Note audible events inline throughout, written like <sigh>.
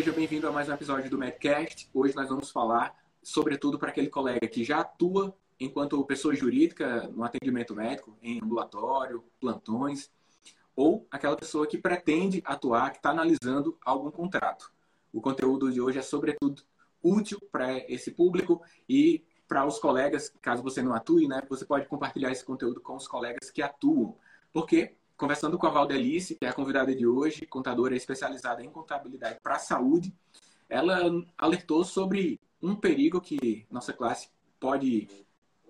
seja bem-vindo a mais um episódio do Medcast. Hoje nós vamos falar, sobretudo, para aquele colega que já atua enquanto pessoa jurídica no atendimento médico, em ambulatório, plantões, ou aquela pessoa que pretende atuar, que está analisando algum contrato. O conteúdo de hoje é, sobretudo, útil para esse público e para os colegas, caso você não atue, né, você pode compartilhar esse conteúdo com os colegas que atuam. Porque, conversando com a Valdelice, que é a convidada de hoje, contadora especializada em contabilidade para a saúde, ela alertou sobre um perigo que nossa classe pode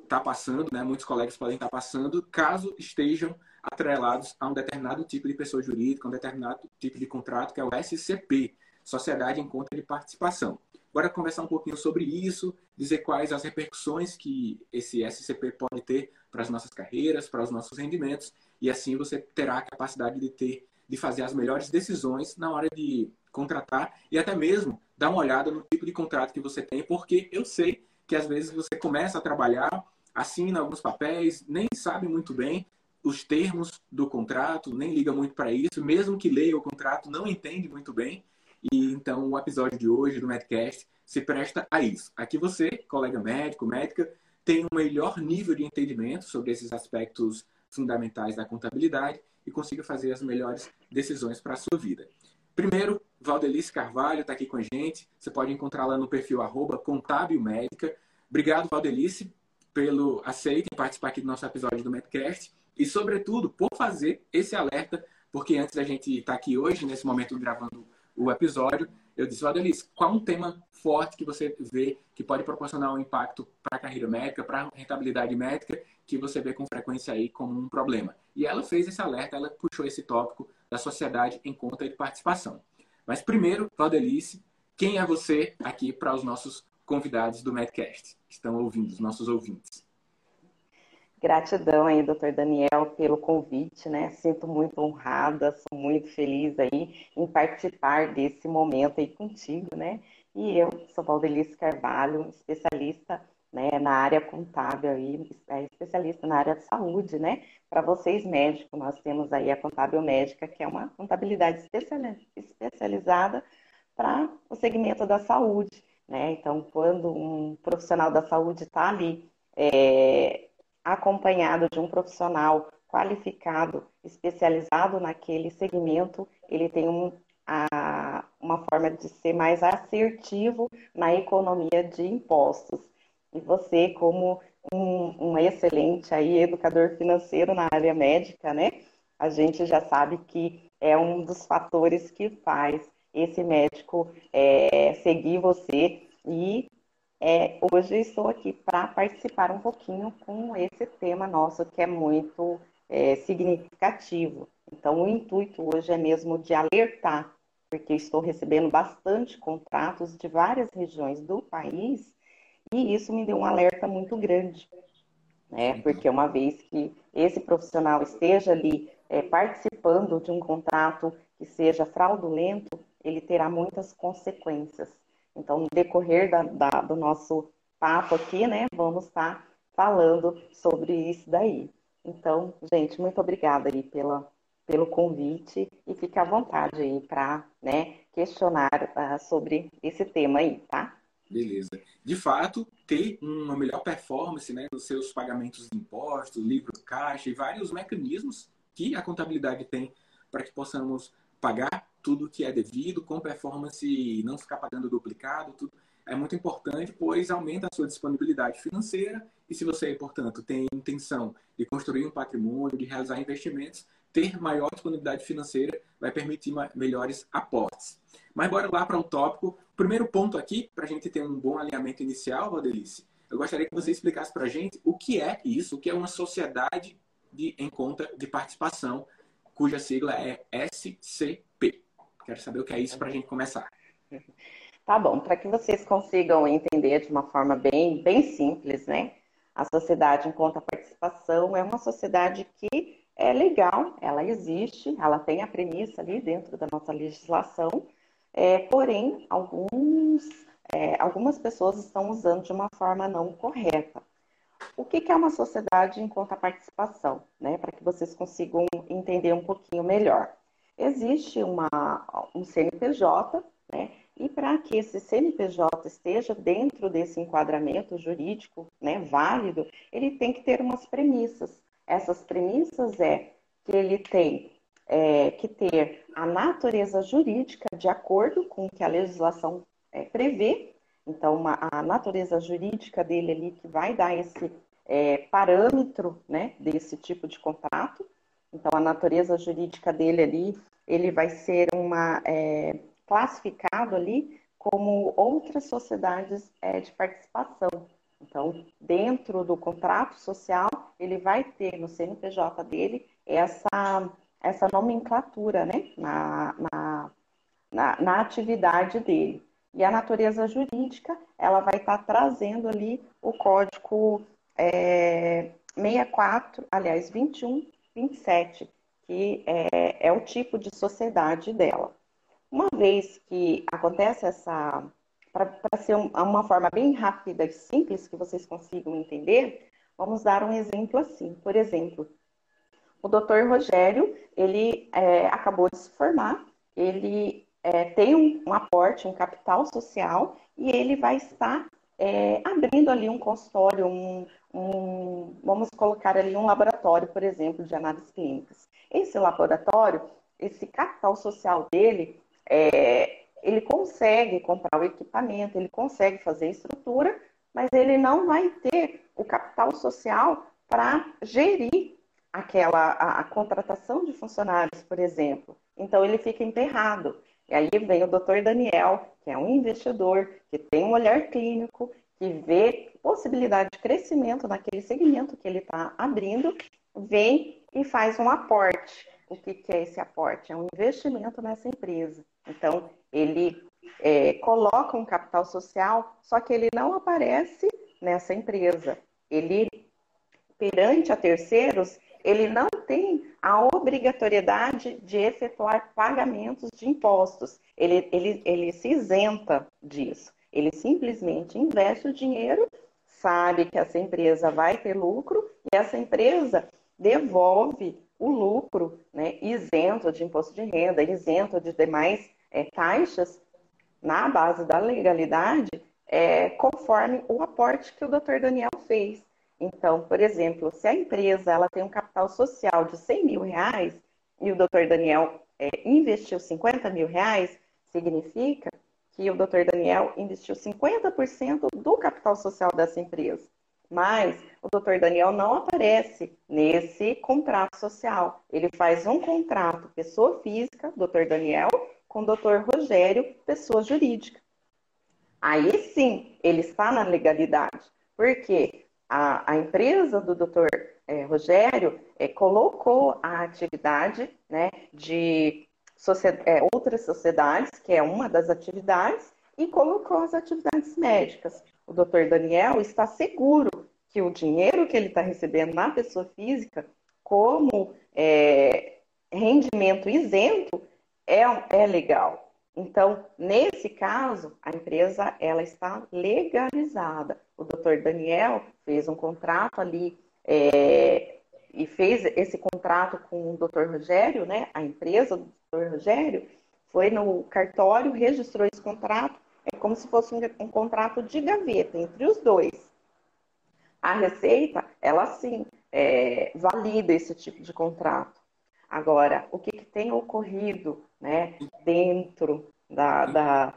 estar tá passando, né, muitos colegas podem estar tá passando, caso estejam atrelados a um determinado tipo de pessoa jurídica, um determinado tipo de contrato, que é o SCP, Sociedade em Conta de Participação. Bora conversar um pouquinho sobre isso, dizer quais as repercussões que esse SCP pode ter para as nossas carreiras, para os nossos rendimentos, e assim você terá a capacidade de ter, de fazer as melhores decisões na hora de contratar e até mesmo dar uma olhada no tipo de contrato que você tem, porque eu sei que às vezes você começa a trabalhar, assina alguns papéis, nem sabe muito bem os termos do contrato, nem liga muito para isso, mesmo que leia o contrato, não entende muito bem e então o episódio de hoje do Medcast se presta a isso. Aqui você, colega médico, médica, tem um melhor nível de entendimento sobre esses aspectos fundamentais da contabilidade e consiga fazer as melhores decisões para a sua vida. Primeiro, Valdelice Carvalho está aqui com a gente. Você pode encontrá-la no perfil arroba. Obrigado, Valdelice, pelo aceito em participar aqui do nosso episódio do Medcast e, sobretudo, por fazer esse alerta, porque antes da gente estar tá aqui hoje, nesse momento gravando o episódio, eu disse, Adelice, qual um tema forte que você vê que pode proporcionar um impacto para a carreira médica, para a rentabilidade médica, que você vê com frequência aí como um problema? E ela fez esse alerta, ela puxou esse tópico da sociedade em conta de participação. Mas primeiro, Valdelice, quem é você aqui para os nossos convidados do Medcast, que estão ouvindo, os nossos ouvintes? Gratidão aí, doutor Daniel, pelo convite, né? Sinto muito honrada, sou muito feliz aí em participar desse momento aí contigo, né? E eu sou Valdelice Carvalho, especialista né, na área contábil aí, é especialista na área de saúde, né? Para vocês médicos, nós temos aí a contábil médica, que é uma contabilidade especializada para o segmento da saúde, né? Então, quando um profissional da saúde está ali é, acompanhado de um profissional qualificado, especializado naquele segmento, ele tem um, a, uma forma de ser mais assertivo na economia de impostos. E você, como um, um excelente aí, educador financeiro na área médica, né? A gente já sabe que é um dos fatores que faz esse médico é, seguir você e é, hoje estou aqui para participar um pouquinho com esse tema nosso que é muito é, significativo. Então, o intuito hoje é mesmo de alertar, porque estou recebendo bastante contratos de várias regiões do país e isso me deu um alerta muito grande, né? Porque uma vez que esse profissional esteja ali é, participando de um contrato que seja fraudulento, ele terá muitas consequências. Então, no decorrer da, da, do nosso papo aqui, né, vamos estar falando sobre isso daí. Então, gente, muito obrigada aí pela, pelo convite e fique à vontade aí para né, questionar uh, sobre esse tema aí, tá? Beleza. De fato, ter uma melhor performance né, nos seus pagamentos de impostos, livro caixa e vários mecanismos que a contabilidade tem para que possamos pagar tudo que é devido, com performance e não ficar pagando duplicado, tudo é muito importante, pois aumenta a sua disponibilidade financeira e se você, portanto, tem intenção de construir um patrimônio, de realizar investimentos, ter maior disponibilidade financeira vai permitir melhores aportes. Mas bora lá para o tópico. Primeiro ponto aqui, para a gente ter um bom alinhamento inicial, Valdelice, eu gostaria que você explicasse para a gente o que é isso, o que é uma sociedade de, em conta de participação, cuja sigla é SCP. Quero saber o que é isso para a gente começar. <laughs> Tá bom, para que vocês consigam entender de uma forma bem, bem simples, né? A sociedade em conta participação é uma sociedade que é legal, ela existe, ela tem a premissa ali dentro da nossa legislação, é, porém, alguns, é, algumas pessoas estão usando de uma forma não correta. O que, que é uma sociedade em conta participação, né? Para que vocês consigam entender um pouquinho melhor existe uma, um CNPJ, né? E para que esse CNPJ esteja dentro desse enquadramento jurídico né, válido, ele tem que ter umas premissas. Essas premissas é que ele tem é, que ter a natureza jurídica de acordo com o que a legislação é, prevê. Então, uma, a natureza jurídica dele ali que vai dar esse é, parâmetro né, desse tipo de contrato. Então, a natureza jurídica dele ali, ele vai ser uma é, classificado ali como outras sociedades é, de participação. Então, dentro do contrato social, ele vai ter no CNPJ dele essa, essa nomenclatura né, na, na, na, na atividade dele. E a natureza jurídica, ela vai estar trazendo ali o código é, 64, aliás, 21, 27, que é, é o tipo de sociedade dela. Uma vez que acontece essa, para ser uma forma bem rápida e simples que vocês consigam entender, vamos dar um exemplo assim. Por exemplo, o doutor Rogério, ele é, acabou de se formar, ele é, tem um, um, aporte, um capital social, e ele vai estar é, abrindo ali um consultório, um, um, vamos colocar ali um laboratório, por exemplo, de análises clínicas. Esse laboratório, esse capital social dele, é, ele consegue comprar o equipamento, ele consegue fazer a estrutura, mas ele não vai ter o capital social para gerir aquela a, a, contratação de funcionários, por exemplo. Então ele fica enterrado. E aí vem o doutor Daniel, que é um investidor, que tem um olhar clínico, que vê possibilidade de crescimento naquele segmento que ele está abrindo, vem e faz um aporte. O que, que é esse aporte? É um investimento nessa empresa. Então, ele é, coloca um capital social, só que ele não aparece nessa empresa. Ele, perante a terceiros, ele não tem a obrigatoriedade de efetuar pagamentos de impostos. Ele, ele, ele se isenta disso. Ele simplesmente investe o dinheiro, sabe que essa empresa vai ter lucro e essa empresa devolve o lucro né, isento de imposto de renda, isento de demais é, taxas na base da legalidade, é, conforme o aporte que o doutor Daniel fez. Então, por exemplo, se a empresa ela tem um capital social de 100 mil reais e o doutor Daniel é, investiu 50 mil reais, significa que o Dr. Daniel investiu 50% do capital social dessa empresa. Mas o Dr. Daniel não aparece nesse contrato social. Ele faz um contrato pessoa física, Dr. Daniel, com o Dr. Rogério, pessoa jurídica. Aí sim, ele está na legalidade. Porque a, a empresa do Dr. É, Rogério é, colocou a atividade né, de é, outras sociedades, que é uma das atividades, e colocou as atividades médicas. O doutor Daniel está seguro que o dinheiro que ele está recebendo na pessoa física, como é, rendimento isento, é, é legal. Então, nesse caso, a empresa ela está legalizada. O doutor Daniel fez um contrato ali é, e fez esse contrato com o doutor Rogério, né? A empresa do doutor Rogério foi no cartório, registrou esse contrato, é como se fosse um, um contrato de gaveta entre os dois. A Receita, ela sim, é, valida esse tipo de contrato. Agora, o que, que tem ocorrido né, dentro da, da,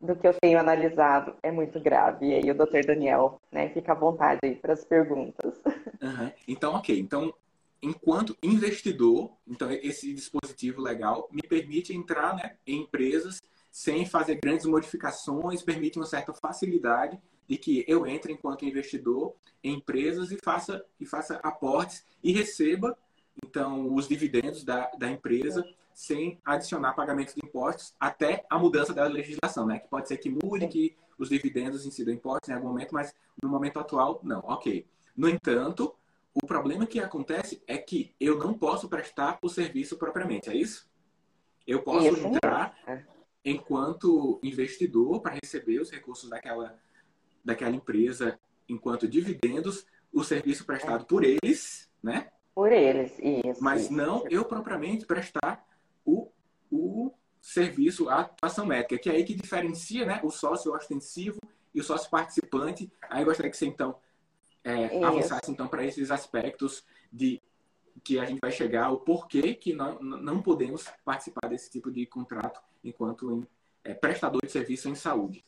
do que eu tenho analisado é muito grave. E aí o doutor Daniel, né, fica à vontade aí para as perguntas. <laughs> Uhum. Então, ok. Então, enquanto investidor, então esse dispositivo legal me permite entrar né, em empresas sem fazer grandes modificações, permite uma certa facilidade de que eu entre enquanto investidor em empresas e faça, e faça aportes e receba então os dividendos da, da empresa sem adicionar pagamentos de impostos até a mudança da legislação, né? Que pode ser que mude, que os dividendos incidam impostos em algum momento, mas no momento atual, não. Ok. No entanto, o problema que acontece é que eu não posso prestar o serviço propriamente, é isso? Eu posso isso. entrar é. enquanto investidor para receber os recursos daquela, daquela empresa enquanto dividendos, o serviço prestado é. por eles, né? Por eles, isso. Mas isso, não eu propriamente prestar o, o, serviço à atuação médica, que é aí que diferencia né, o sócio ostensivo e o sócio participante. Aí gostaria que você, então, é, avançasse então, para esses aspectos de que a gente vai chegar, o porquê que nós não podemos participar desse tipo de contrato enquanto em, é, prestador de serviço em saúde.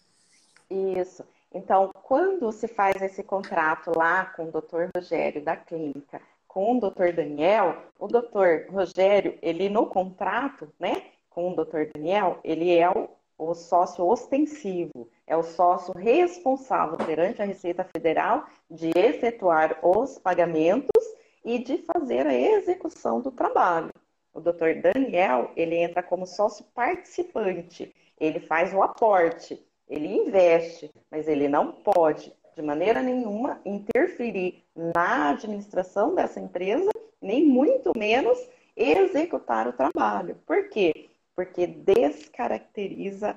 Isso. Então, quando se faz esse contrato lá com o Dr. Rogério da clínica, com o Dr. Daniel, o Dr. Rogério, ele no contrato, né, com o Dr. Daniel, ele é o, o sócio ostensivo, é o sócio responsável perante a Receita Federal de efetuar os pagamentos e de fazer a execução do trabalho. O Dr. Daniel, ele entra como sócio participante, ele faz o aporte, ele investe, mas ele não pode, de maneira nenhuma, interferir na administração dessa empresa, nem muito menos executar o trabalho. Por quê? Porque descaracteriza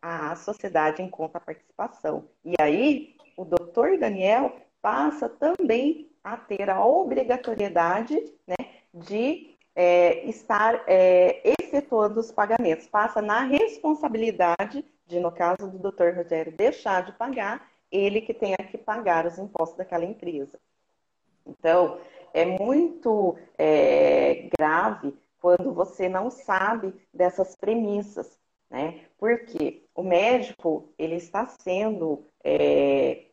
a sociedade em conta participação. E aí, o doutor Daniel passa também a ter a obrigatoriedade né, de é, estar é, efetuando os pagamentos. Passa na responsabilidade de, no caso do Dr. Rogério, deixar de pagar, ele que tenha que pagar os impostos daquela empresa. Então, é muito é, grave quando você não sabe dessas premissas, né? Porque o médico ele está sendo é,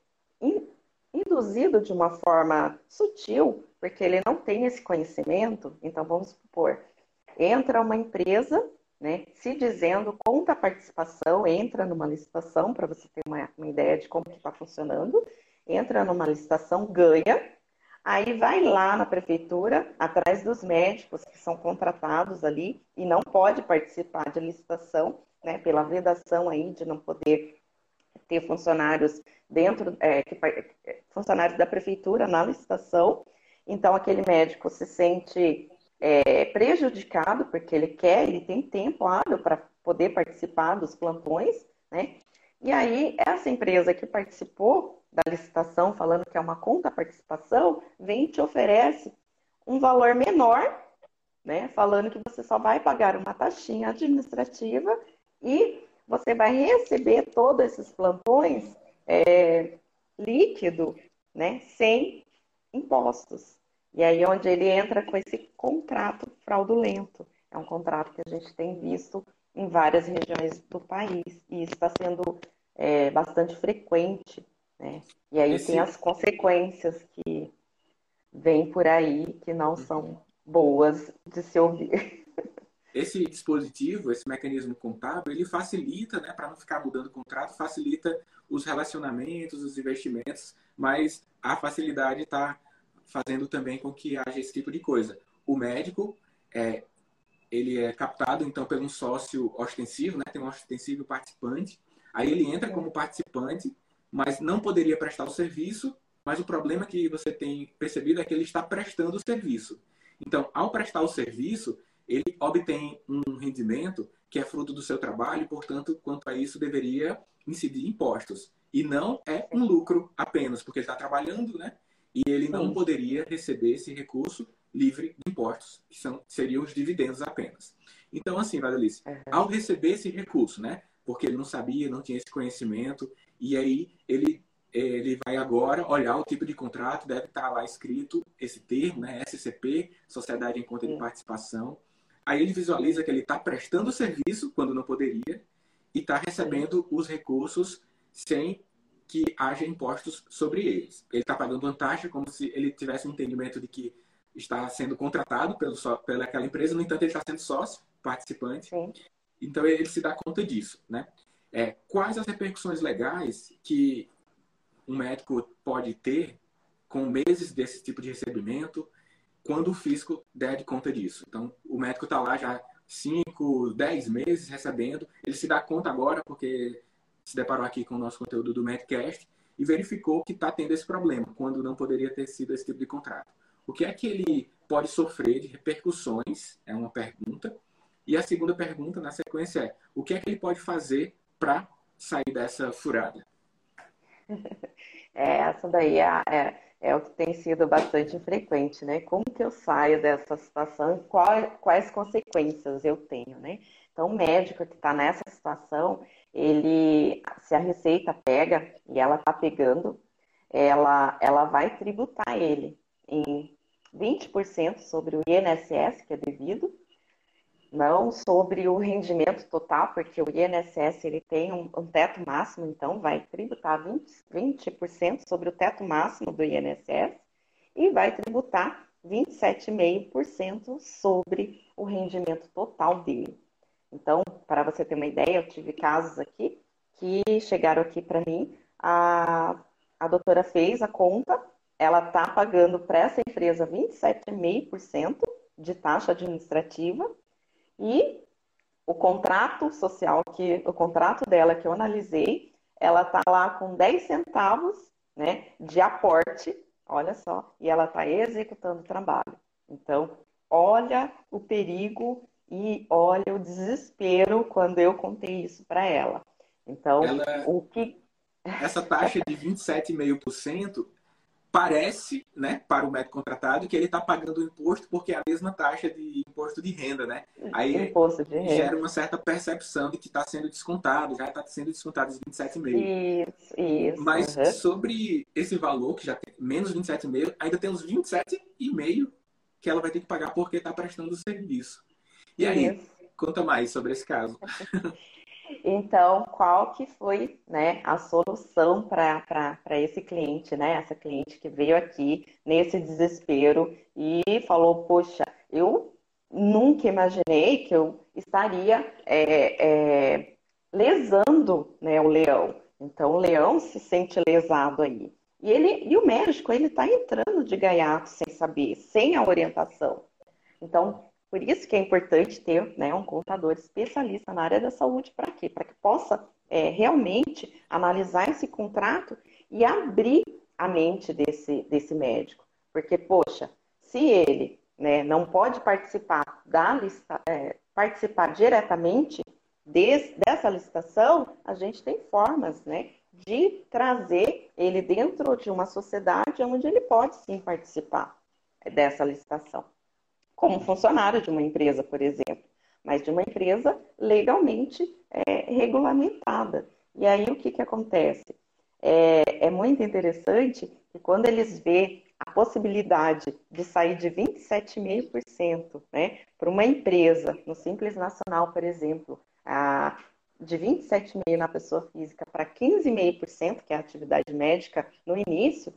induzido de uma forma sutil, porque ele não tem esse conhecimento. Então, vamos supor, entra uma empresa, né, se dizendo conta a participação, entra numa licitação, para você ter uma, uma, ideia de como está funcionando, entra numa licitação, ganha, aí vai lá na prefeitura, atrás dos médicos que são contratados ali e não pode participar de licitação, né, pela vedação aí de não poder ter funcionários dentro, é, que, é, funcionários da prefeitura na licitação. Então, aquele médico se sente é, prejudicado, porque ele quer, ele tem tempo hábil para poder participar dos plantões, né? E aí, essa empresa que participou da licitação, falando que é uma conta participação, vem e te oferece um valor menor, né? Falando que você só vai pagar uma taxinha administrativa e você vai receber todos esses plantões é, líquido, né, sem impostos. E aí onde ele entra com esse contrato fraudulento. É um contrato que a gente tem visto em várias regiões do país e está sendo é, bastante frequente. Né? E aí esse... tem as consequências que vêm por aí que não são boas de se ouvir. <laughs> esse dispositivo, esse mecanismo contábil, ele facilita, né, para não ficar mudando o contrato, facilita os relacionamentos, os investimentos, mas a facilidade está fazendo também com que haja esse tipo de coisa. O médico, é, ele é captado, então, por um sócio ostensivo, né, tem um ostensivo participante, aí ele entra como participante, mas não poderia prestar o serviço, mas o problema que você tem percebido é que ele está prestando o serviço. Então, ao prestar o serviço, ele obtém um rendimento que é fruto do seu trabalho, portanto, quanto a isso, deveria incidir impostos. E não é um lucro apenas, porque ele está trabalhando, né? E ele não poderia receber esse recurso livre de impostos, que são, seriam os dividendos apenas. Então, assim, Vadalice, ao receber esse recurso, né? Porque ele não sabia, não tinha esse conhecimento, e aí ele, ele vai agora olhar o tipo de contrato, deve estar lá escrito esse termo, né? SCP, Sociedade em Conta de Participação Aí ele visualiza que ele está prestando serviço quando não poderia e está recebendo os recursos sem que haja impostos sobre eles. Ele está pagando uma taxa como se ele tivesse um entendimento de que está sendo contratado pelo, pela aquela empresa, no entanto ele está sendo sócio, participante. Sim. Então ele se dá conta disso, né? É, quais as repercussões legais que um médico pode ter com meses desse tipo de recebimento quando o fisco der de conta disso. Então, o médico está lá já 5, 10 meses recebendo, ele se dá conta agora, porque se deparou aqui com o nosso conteúdo do Medcast e verificou que está tendo esse problema, quando não poderia ter sido esse tipo de contrato. O que é que ele pode sofrer de repercussões? É uma pergunta. E a segunda pergunta, na sequência, é: o que é que ele pode fazer para sair dessa furada? <laughs> É, essa daí é, é é o que tem sido bastante frequente, né? Como que eu saio dessa situação quais, quais consequências eu tenho, né? Então, o médico que está nessa situação, ele, se a receita pega e ela está pegando, ela, ela vai tributar ele em 20% sobre o INSS, que é devido, não sobre o rendimento total, porque o INSS ele tem um, um teto máximo, então vai tributar 20%, 20 sobre o teto máximo do INSS e vai tributar 27,5% sobre o rendimento total dele. Então, para você ter uma ideia, eu tive casos aqui que chegaram aqui para mim, a, a doutora fez a conta, ela está pagando para essa empresa 27,5% de taxa administrativa e o contrato social que o contrato dela que eu analisei, ela está lá com 10 centavos, né, de aporte, olha só, e ela está executando o trabalho. Então, olha o perigo e olha o desespero quando eu contei isso para ela. Então, ela, o que. Essa taxa de 27,5% parece, né, para o médico contratado, que ele está pagando o imposto porque é a mesma taxa de imposto de renda, né? Aí imposto de renda. gera uma certa percepção de que está sendo descontado, já está sendo descontado os 27,5%. Isso, isso. Mas uhum. sobre esse valor, que já tem menos 27,5%, ainda tem os 27,5% que ela vai ter que pagar porque está prestando o serviço. E aí, Isso. conta mais sobre esse caso. <laughs> Então, qual que foi né, a solução para esse cliente, né? Essa cliente que veio aqui nesse desespero e falou, poxa, eu nunca imaginei que eu estaria é, é, lesando né, o leão. Então, o leão se sente lesado aí. E, ele, e o médico, ele está entrando de gaiato sem saber, sem a orientação. Então, por isso que é importante ter né, um contador especialista na área da saúde. Para quê? Para que possa é, realmente analisar esse contrato e abrir a mente desse, desse médico. Porque, poxa, se ele né, não pode participar da lista, é, participar diretamente des, dessa licitação, a gente tem formas né, de trazer ele dentro de uma sociedade onde ele pode sim participar dessa licitação como funcionário de uma empresa, por exemplo, mas de uma empresa legalmente é, regulamentada. E aí o que, que acontece? É, é muito interessante que quando eles vê a possibilidade de sair de 27,5% né, para uma empresa, no Simples Nacional, por exemplo, a, de 27,5% na pessoa física para 15,5%, que é a atividade médica, no início,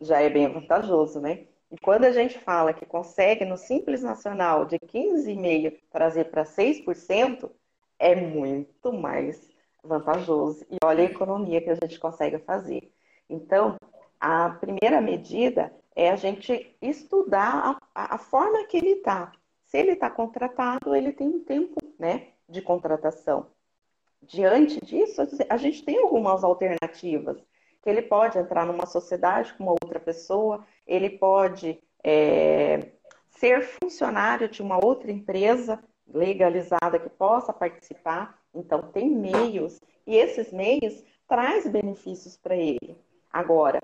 já é bem vantajoso, né? E quando a gente fala que consegue no Simples Nacional de 15,5% trazer para 6%, é muito mais vantajoso. E olha a economia que a gente consegue fazer. Então, a primeira medida é a gente estudar a, a forma que ele está. Se ele está contratado, ele tem um tempo né, de contratação. Diante disso, a gente tem algumas alternativas que ele pode entrar numa sociedade com uma outra pessoa, ele pode é, ser funcionário de uma outra empresa legalizada que possa participar. Então, tem meios, e esses meios traz benefícios para ele. Agora,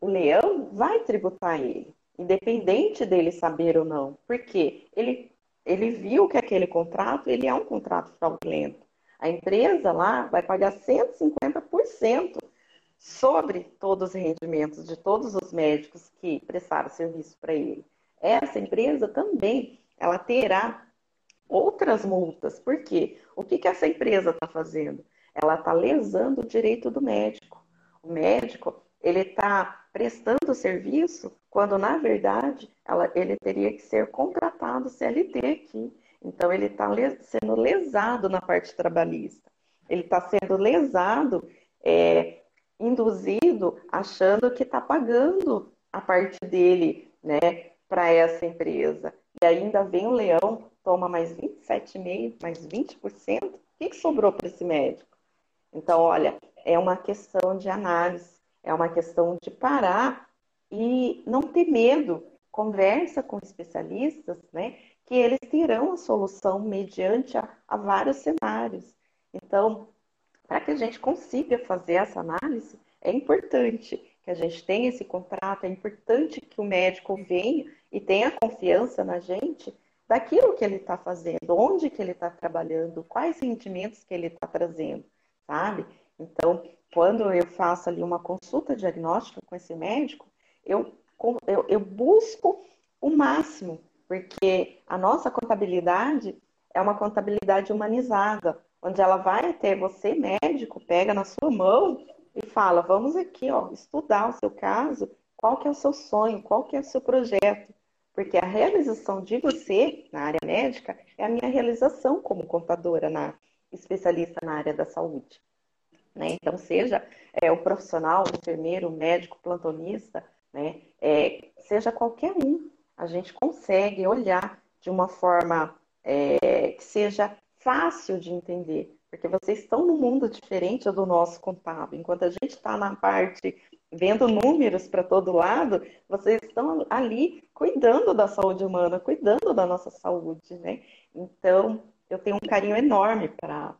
o leão vai tributar ele, independente dele saber ou não, porque ele, ele viu que aquele contrato ele é um contrato fraudulento. A empresa lá vai pagar 150% sobre todos os rendimentos de todos os médicos que prestaram serviço para ele. Essa empresa também ela terá outras multas. Por quê? O que, que essa empresa está fazendo? Ela está lesando o direito do médico. O médico ele está prestando serviço quando, na verdade, ela, ele teria que ser contratado CLT aqui. Então, ele está sendo lesado na parte trabalhista. Ele está sendo lesado é, induzido achando que está pagando a parte dele, né, para essa empresa. E ainda vem o leão, toma mais 27,5%, mais 20%. O que, sobrou para esse médico? Então, olha, é uma questão de análise, é uma questão de parar e não ter medo. Conversa com especialistas, né, que eles terão a solução mediante a, a vários cenários. Então, para que a gente consiga fazer essa análise, é importante que a gente tenha esse contrato, é importante que o médico venha e tenha confiança na gente daquilo que ele está fazendo, onde que ele está trabalhando, quais rendimentos que ele está trazendo, sabe? Então, quando eu faço ali uma consulta diagnóstica com esse médico, eu, eu, eu busco o máximo, porque a nossa contabilidade é uma contabilidade humanizada, onde ela vai ter você, médico, pega na sua mão e fala, vamos aqui, ó, estudar o seu caso, qual que é o seu sonho, qual que é o seu projeto. Porque a realização de você na área médica é a minha realização como contadora, na, especialista na área da saúde. Né? Então, seja é, o profissional, o enfermeiro, o médico, plantonista, né? É, seja qualquer um, a gente consegue olhar de uma forma é, que seja fácil de entender, porque vocês estão num mundo diferente do nosso contábil. Enquanto a gente está na parte vendo números para todo lado, vocês estão ali cuidando da saúde humana, cuidando da nossa saúde, né? Então, eu tenho um carinho enorme para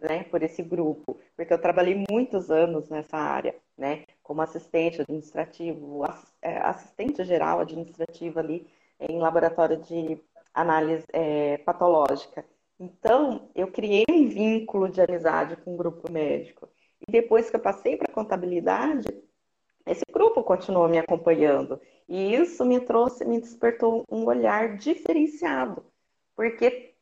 né, por esse grupo, porque eu trabalhei muitos anos nessa área, né, como assistente administrativo, é, assistente geral administrativa ali em laboratório de análise é, patológica. Então, eu criei um vínculo de amizade com o grupo médico. E depois que eu passei para contabilidade, esse grupo continuou me acompanhando. E isso me trouxe, me despertou um olhar diferenciado, porque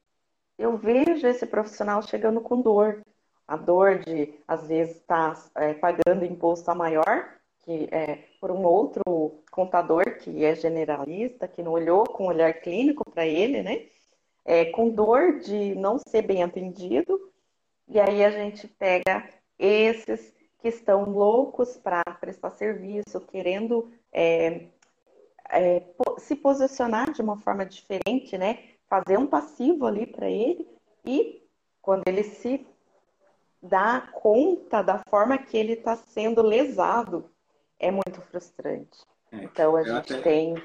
eu vejo esse profissional chegando com dor. A dor de, às vezes, estar tá, é, pagando imposto a maior que é por um outro contador que é generalista, que não olhou com olhar clínico para ele, né? É, com dor de não ser bem atendido. E aí a gente pega esses que estão loucos para prestar serviço, querendo é, é, se posicionar de uma forma diferente, né? Fazer um passivo ali para ele e quando ele se dá conta da forma que ele está sendo lesado, é muito frustrante. É, então a gente até, tem.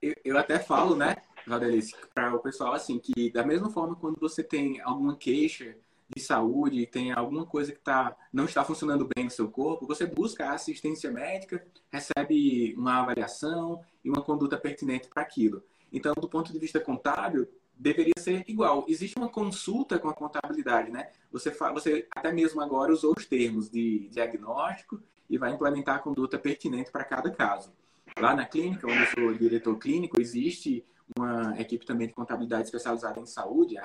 Eu, eu, até falo, né, Valdelice, para o pessoal assim, que da mesma forma quando você tem alguma queixa de saúde, tem alguma coisa que tá, não está funcionando bem no seu corpo, você busca assistência médica, recebe uma avaliação e uma conduta pertinente para aquilo. Então, do ponto de vista contábil, deveria ser igual. Existe uma consulta com a contabilidade, né? Você, você até mesmo agora usou os termos de diagnóstico e vai implementar a conduta pertinente para cada caso. Lá na clínica, onde eu sou diretor clínico, existe uma equipe também de contabilidade especializada em saúde,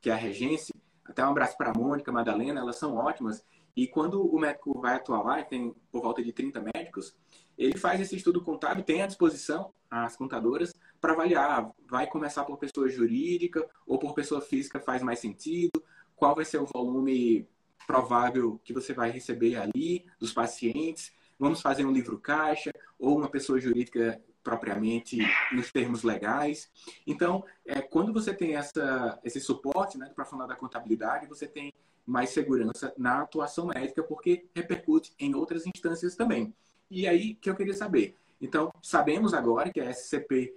que é a Regência, até um abraço para a Mônica, Madalena, elas são ótimas. E quando o médico vai atuar lá, tem por volta de 30 médicos, ele faz esse estudo contábil, tem à disposição as contadoras para avaliar. Vai começar por pessoa jurídica ou por pessoa física faz mais sentido? Qual vai ser o volume provável que você vai receber ali dos pacientes? Vamos fazer um livro caixa ou uma pessoa jurídica propriamente nos termos legais. Então, é, quando você tem essa, esse suporte né, falar da contabilidade, você tem mais segurança na atuação médica, porque repercute em outras instâncias também. E aí que eu queria saber. Então, sabemos agora que a SCP,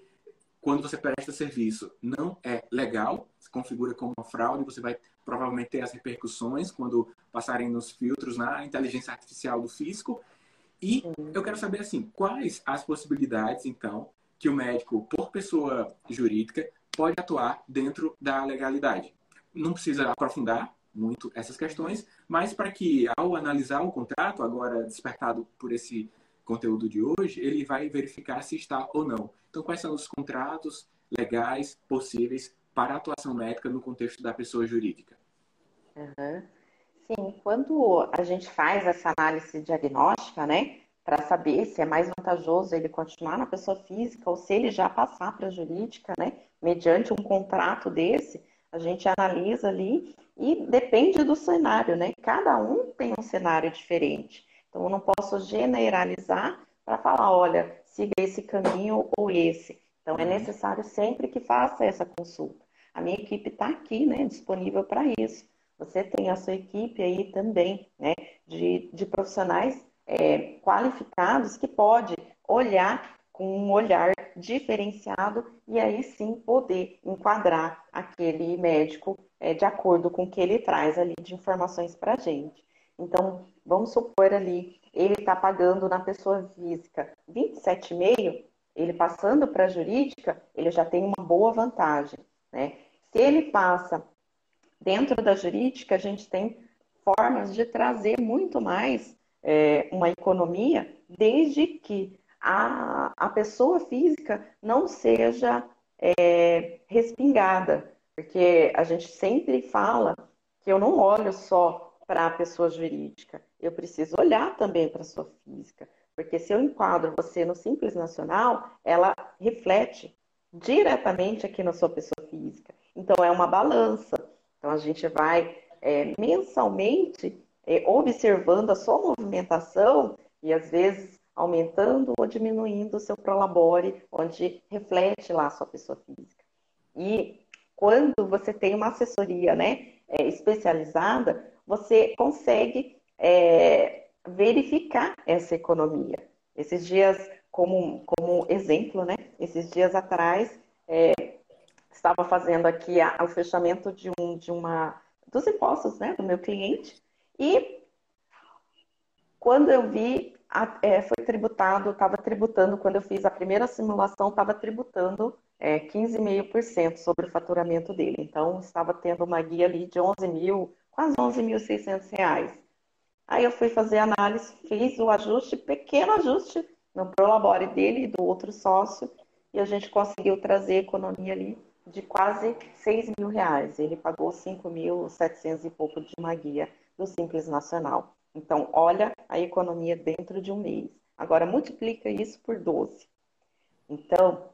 quando você presta serviço, não é legal, se configura como uma fraude, você vai provavelmente ter as repercussões quando passarem nos filtros na inteligência artificial do fisco. E eu quero saber, assim, quais as possibilidades, então, que o médico, por pessoa jurídica, pode atuar dentro da legalidade. Não precisa aprofundar muito essas questões, mas para que, ao analisar o contrato, agora despertado por esse conteúdo de hoje, ele vai verificar se está ou não. Então, quais são os contratos legais possíveis para atuação médica no contexto da pessoa jurídica? Uhum. Sim, quando a gente faz essa análise diagnóstica, né, para saber se é mais vantajoso ele continuar na pessoa física ou se ele já passar para a jurídica, né, mediante um contrato desse, a gente analisa ali e depende do cenário, né? Cada um tem um cenário diferente. Então, eu não posso generalizar para falar, olha, siga esse caminho ou esse. Então, é necessário sempre que faça essa consulta. A minha equipe está aqui, né, disponível para isso. Você tem a sua equipe aí também, né, de, de profissionais é, qualificados que pode olhar com um olhar diferenciado e aí sim poder enquadrar aquele médico é, de acordo com o que ele traz ali de informações para a gente. Então, vamos supor ali, ele está pagando na pessoa física 27,5, ele passando para a jurídica, ele já tem uma boa vantagem. Né? Se ele passa dentro da jurídica, a gente tem formas de trazer muito mais é, uma economia, desde que a, a pessoa física não seja é, respingada. Porque a gente sempre fala que eu não olho só para a pessoa jurídica, eu preciso olhar também para a sua física. Porque se eu enquadro você no Simples Nacional, ela reflete diretamente aqui na sua pessoa física. Então, é uma balança. Então, a gente vai é, mensalmente é, observando a sua movimentação e, às vezes, aumentando ou diminuindo o seu prolabore, onde reflete lá a sua pessoa física. E quando você tem uma assessoria né, é, especializada, você consegue é, verificar essa economia. Esses dias, como, como exemplo, né? Esses dias atrás, é, estava fazendo aqui a, o fechamento de, um, de uma dos impostos né, do meu cliente e quando eu vi, a, é, foi tributado, estava tributando, quando eu fiz a primeira simulação, estava tributando é, 15,5% sobre o faturamento dele. Então, estava tendo uma guia ali de 11 mil, quase 11.600 reais. Aí eu fui fazer análise, fiz o ajuste, pequeno ajuste no Prolabore dele e do outro sócio, e a gente conseguiu trazer economia ali de quase 6 mil reais. Ele pagou 5.700 e pouco de uma guia do Simples Nacional. Então, olha a economia dentro de um mês. Agora, multiplica isso por 12. Então,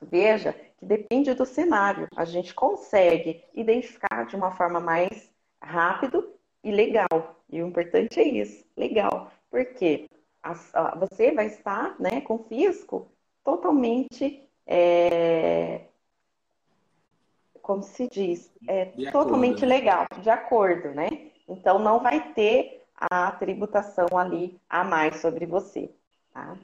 veja que depende do cenário. A gente consegue identificar de uma forma mais rápido e legal. E o importante é isso, legal. Porque você vai estar né, com fisco totalmente, é, como se diz, é, totalmente acordo. legal, de acordo, né? Então não vai ter a tributação ali a mais sobre você, tá?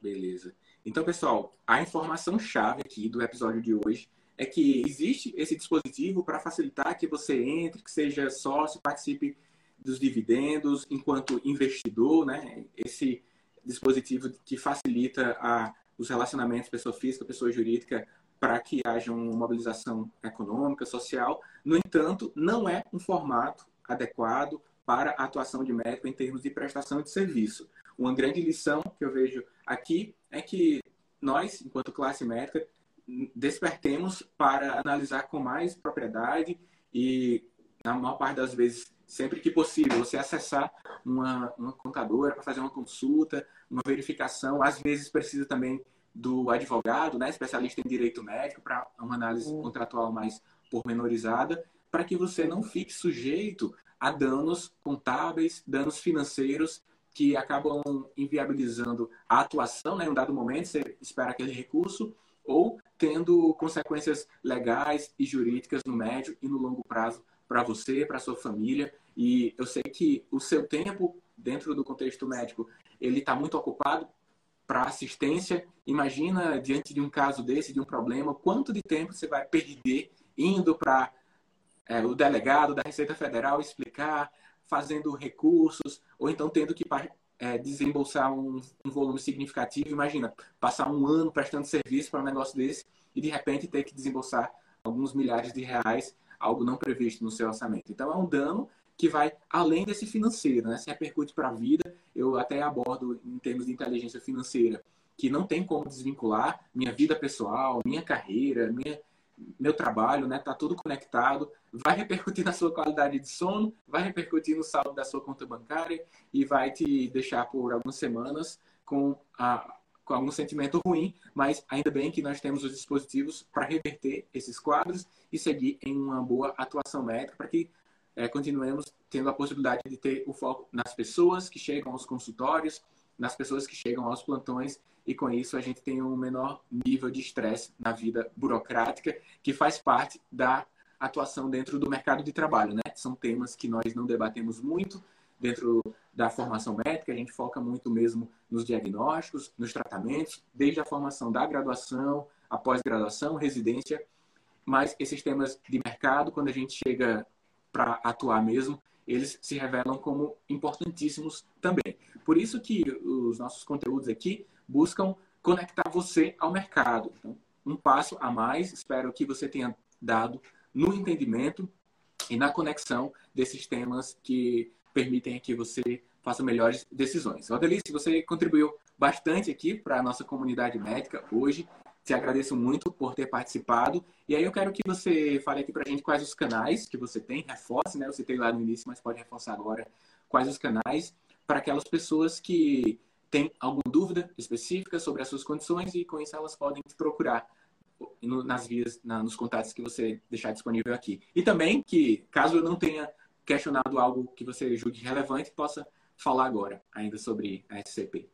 Beleza. Então, pessoal, a informação chave aqui do episódio de hoje é que existe esse dispositivo para facilitar que você entre, que seja sócio, participe dos dividendos enquanto investidor, né? Esse dispositivo que facilita a, os relacionamentos pessoa física, pessoa jurídica, para que haja uma mobilização econômica, social. No entanto, não é um formato adequado para a atuação de médico em termos de prestação de serviço. Uma grande lição que eu vejo aqui é que nós, enquanto classe médica, despertemos para analisar com mais propriedade e, na maior parte das vezes, sempre que possível, você acessar uma, uma contadora para fazer uma consulta, uma verificação. Às vezes precisa também do advogado, né, especialista em direito médico, para uma análise contratual mais pormenorizada, para que você não fique sujeito a danos contábeis, danos financeiros que acabam inviabilizando a atuação, né, em um dado momento, você espera aquele recurso, ou tendo consequências legais e jurídicas no médio e no longo prazo para você, para sua família. E eu sei que o seu tempo dentro do contexto médico, ele está muito ocupado para assistência. Imagina diante de um caso desse, de um problema, quanto de tempo você vai perder indo para é, o delegado da Receita Federal explicar, fazendo recursos, ou então tendo que é, desembolsar um, um, volume significativo. Imagina, passar um ano prestando serviço para um negócio desse e de repente ter que desembolsar alguns milhares de reais, algo não previsto no seu orçamento. Então é um dano que vai além desse financeiro, né? Se repercute para a vida. Eu até abordo em termos de inteligência financeira que não tem como desvincular minha vida pessoal, minha carreira, minha, meu trabalho, né? Tá tudo conectado vai repercutir <laughs> na sua qualidade de sono, vai repercutir no saldo da sua conta bancária e vai te deixar por algumas semanas com, a, com algum sentimento ruim, mas ainda bem que nós temos os dispositivos para reverter esses quadros e seguir em uma boa atuação médica para que é, continuemos tendo a possibilidade de ter o foco nas pessoas que chegam aos consultórios, nas pessoas que chegam aos plantões e com isso a gente tem um menor nível de estresse na vida burocrática que faz parte da atuação dentro do mercado de trabalho, né? São temas que nós não debatemos muito dentro da formação médica, a gente foca muito mesmo nos diagnósticos, nos tratamentos, desde a formação da graduação, a pós-graduação, residência, mas esses temas de mercado, quando a gente chega para atuar mesmo, eles se revelam como importantíssimos também. Por isso que os nossos conteúdos aqui buscam conectar você ao mercado. Então, um passo a mais, espero que você tenha dado no entendimento e na conexão desses temas que permitem que você faça melhores decisões. Odelice, você contribuiu bastante aqui para a nossa comunidade médica hoje. Te agradeço muito por ter participado. E aí eu quero que você fale aqui para a gente quais os canais que você tem, reforce, né? Você tem lá no início, mas pode reforçar agora quais os canais para aquelas pessoas que têm alguma dúvida específica sobre as suas condições e com isso elas podem te procurar nas vias, nos contatos que você deixar disponível aqui. E também que, caso eu não tenha questionado algo que você julgue relevante, possa falar agora ainda sobre a SCP.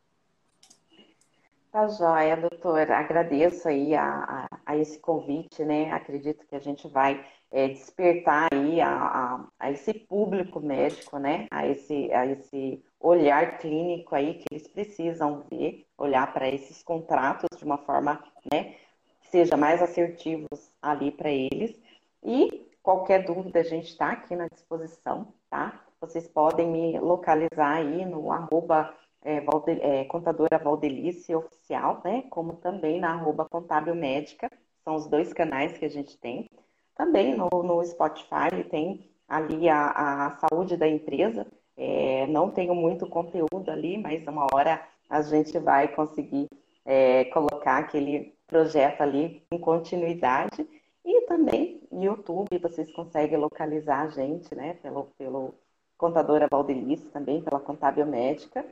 Tá joia, doutor. Agradeço aí a, a, a, esse convite, né? Acredito que a gente vai é, despertar aí a, a, esse público médico, né? A esse, a esse olhar clínico aí que eles precisam ver, olhar para esses contratos de uma forma, né? Que seja mais assertivos ali para eles. E qualquer dúvida, a gente está aqui na disposição, tá? Vocês podem me localizar aí no arroba é, Valde, é, contadora Valdelice Oficial, né? Como também na arroba Contábil Médica, são os dois canais que a gente tem. Também no, no Spotify tem ali a, a saúde da empresa. É, não tenho muito conteúdo ali, mas uma hora a gente vai conseguir é, colocar aquele projeto ali em continuidade. E também YouTube vocês conseguem localizar a gente, né? Pelo, pelo contadora Valdelice, também pela contábil médica.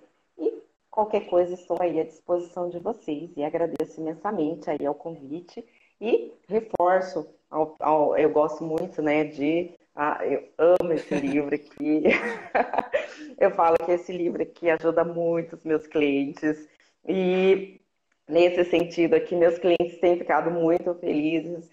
Qualquer coisa, estou aí à disposição de vocês e agradeço imensamente aí ao convite e reforço, ao, ao, eu gosto muito, né, de, ah, eu amo esse livro aqui, <laughs> eu falo que esse livro aqui ajuda muito os meus clientes e nesse sentido aqui, meus clientes têm ficado muito felizes,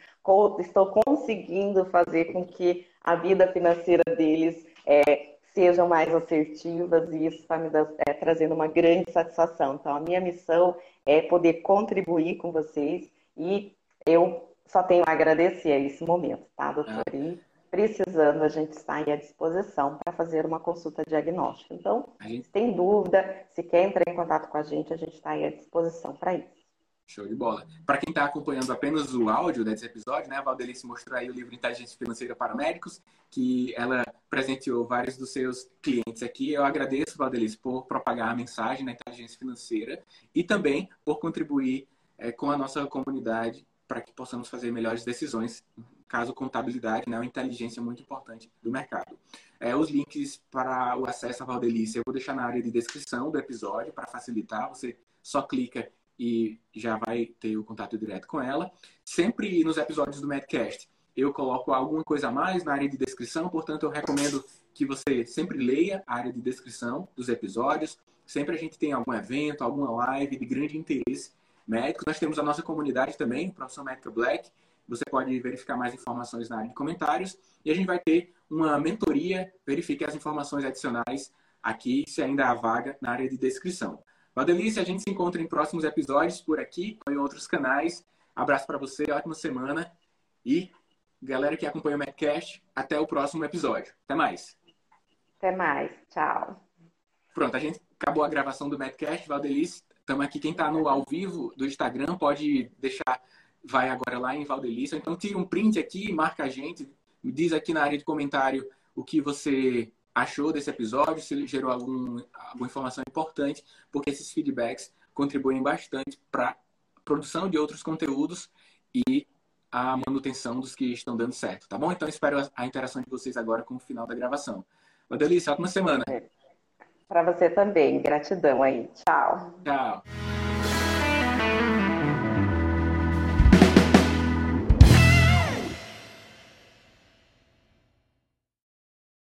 estou conseguindo fazer com que a vida financeira deles é, sejam mais assertivas e isso está me é, trazendo uma grande satisfação. Então, a minha missão é poder contribuir com vocês e eu só tenho a agradecer a esse momento, tá, doutor? Ah. E precisando, a gente está aí à disposição para fazer uma consulta diagnóstica. Então, se tem dúvida, se quer entrar em contato com a gente, a gente está aí à disposição para isso. Show de bola. Para quem está acompanhando apenas o áudio desse episódio, né, a Valdelice mostrou aí o livro Inteligência Financeira para Médicos, que ela presenteou vários dos seus clientes aqui. Eu agradeço, Valdelice, por propagar a mensagem da inteligência financeira e também por contribuir é, com a nossa comunidade para que possamos fazer melhores decisões, caso contabilidade, né, uma inteligência muito importante do mercado. É, os links para o acesso à Valdelice eu vou deixar na área de descrição do episódio para facilitar. Você só clica e já vai ter o contato direto com ela. Sempre nos episódios do Medcast eu coloco alguma coisa a mais na área de descrição, portanto eu recomendo que você sempre leia a área de descrição dos episódios. Sempre a gente tem algum evento, alguma live de grande interesse médico. Nós temos a nossa comunidade também, Profissão Médica Black. Você pode verificar mais informações na área de comentários. E a gente vai ter uma mentoria, verifique as informações adicionais aqui, se ainda há vaga, na área de descrição. Valdelice, a gente se encontra em próximos episódios por aqui, ou em outros canais. Abraço para você, ótima semana. E, galera que acompanha o Medcast, até o próximo episódio. Até mais. Até mais. Tchau. Pronto, a gente acabou a gravação do Medcast. Valdelice, estamos aqui. Quem está no ao vivo do Instagram pode deixar, vai agora lá em Valdelice. Então, tira um print aqui, marca a gente, me diz aqui na área de comentário o que você achou desse episódio, se gerou algum, alguma informação importante, porque esses feedbacks contribuem bastante para a produção de outros conteúdos e a manutenção dos que estão dando certo, tá bom? Então espero a interação de vocês agora com o final da gravação. Uma delícia, ótima semana. Para você também, gratidão aí. Tchau. Tchau.